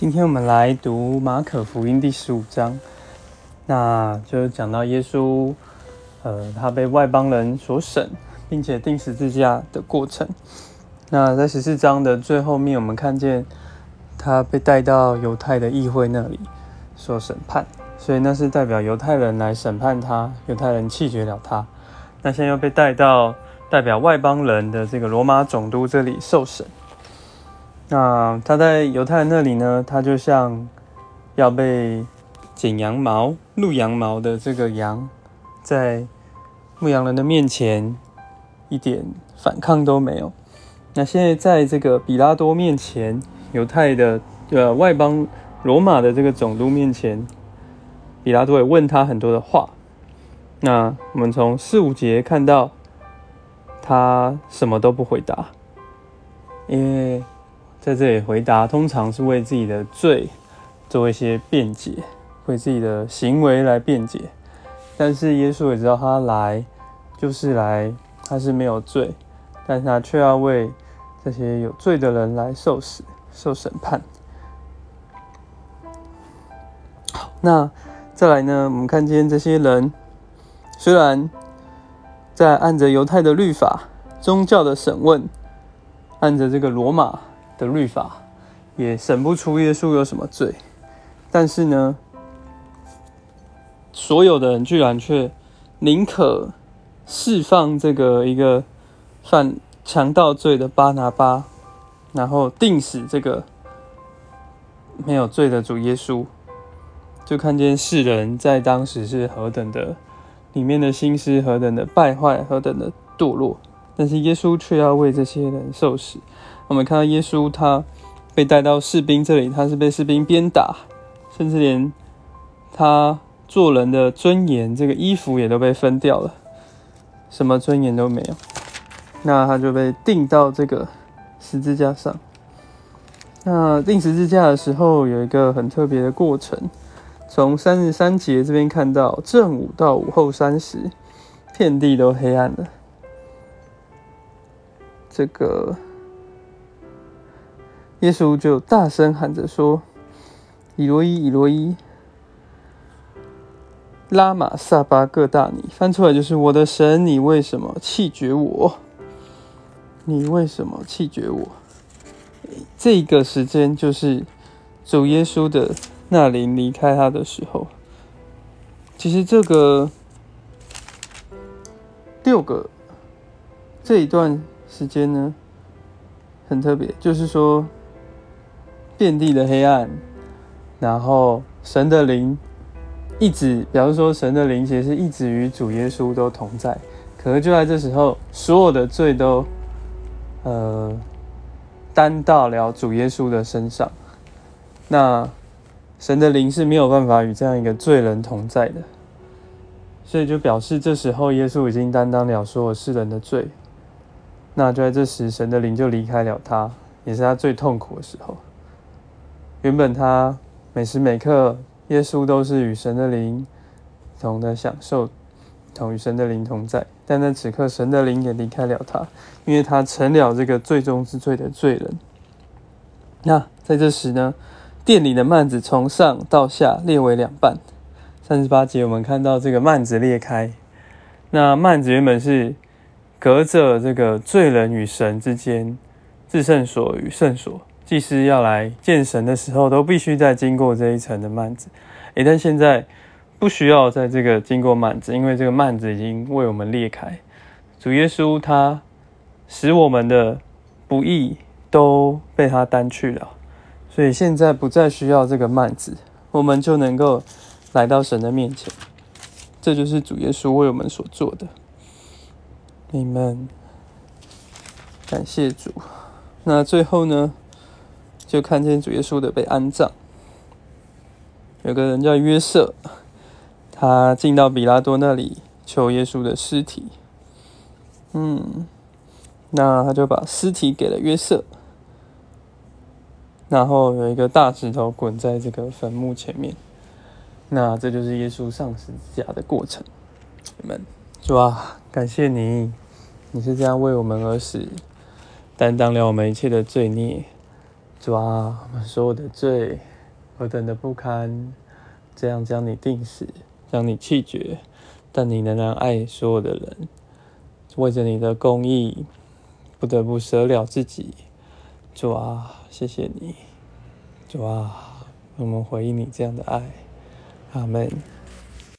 今天我们来读马可福音第十五章，那就讲到耶稣，呃，他被外邦人所审，并且钉十字架的过程。那在十四章的最后面，我们看见他被带到犹太的议会那里受审判，所以那是代表犹太人来审判他，犹太人弃绝了他。那现在又被带到代表外邦人的这个罗马总督这里受审。那他在犹太人那里呢？他就像要被剪羊毛、露羊毛的这个羊，在牧羊人的面前一点反抗都没有。那现在在这个比拉多面前，犹太的呃外邦罗马的这个总督面前，比拉多也问他很多的话。那我们从四五节看到，他什么都不回答，因为。在这里回答，通常是为自己的罪做一些辩解，为自己的行为来辩解。但是耶稣也知道他来就是来，他是没有罪，但是他却要为这些有罪的人来受死、受审判。好，那再来呢？我们看见这些人虽然在按着犹太的律法、宗教的审问，按着这个罗马。的律法也审不出耶稣有什么罪，但是呢，所有的人居然却宁可释放这个一个犯强盗罪的巴拿巴，然后定死这个没有罪的主耶稣，就看见世人在当时是何等的里面的心思何等的败坏，何等的堕落，但是耶稣却要为这些人受死。我们看到耶稣，他被带到士兵这里，他是被士兵鞭打，甚至连他做人的尊严，这个衣服也都被分掉了，什么尊严都没有。那他就被钉到这个十字架上。那钉十字架的时候，有一个很特别的过程，从三十三节这边看到，正午到午后三时，遍地都黑暗了。这个。耶稣就大声喊着说：“以罗伊，以罗伊，拉玛萨巴各大尼。”翻出来就是：“我的神，你为什么弃绝我？你为什么弃绝我？”这个时间就是主耶稣的那灵离开他的时候。其实这个六个这一段时间呢，很特别，就是说。遍地的黑暗，然后神的灵一直，比方说神的灵其实是一直与主耶稣都同在。可是就在这时候，所有的罪都呃担到了主耶稣的身上。那神的灵是没有办法与这样一个罪人同在的，所以就表示这时候耶稣已经担当了所有世人的罪。那就在这时，神的灵就离开了他，也是他最痛苦的时候。原本他每时每刻，耶稣都是与神的灵同的享受，同与神的灵同在。但在此刻，神的灵也离开了他，因为他成了这个最终之罪的罪人。那在这时呢，店里的幔子从上到下裂为两半。三十八节，我们看到这个幔子裂开。那幔子原本是隔着这个罪人与神之间，至圣所与圣所。祭司要来见神的时候，都必须再经过这一层的幔子。诶，但现在不需要在这个经过幔子，因为这个幔子已经为我们裂开。主耶稣他使我们的不义都被他担去了，所以现在不再需要这个幔子，我们就能够来到神的面前。这就是主耶稣为我们所做的。你们感谢主。那最后呢？就看见主耶稣的被安葬，有个人叫约瑟，他进到比拉多那里求耶稣的尸体。嗯，那他就把尸体给了约瑟，然后有一个大石头滚在这个坟墓前面。那这就是耶稣上十字架的过程。你们是吧？感谢你，你是这样为我们而死，担当了我们一切的罪孽。主啊，所有的罪何等的不堪，这样将你定死，将你弃绝，但你仍然爱所有的人，为着你的公义，不得不舍了自己。主啊，谢谢你，主啊，我们回应你这样的爱，阿门。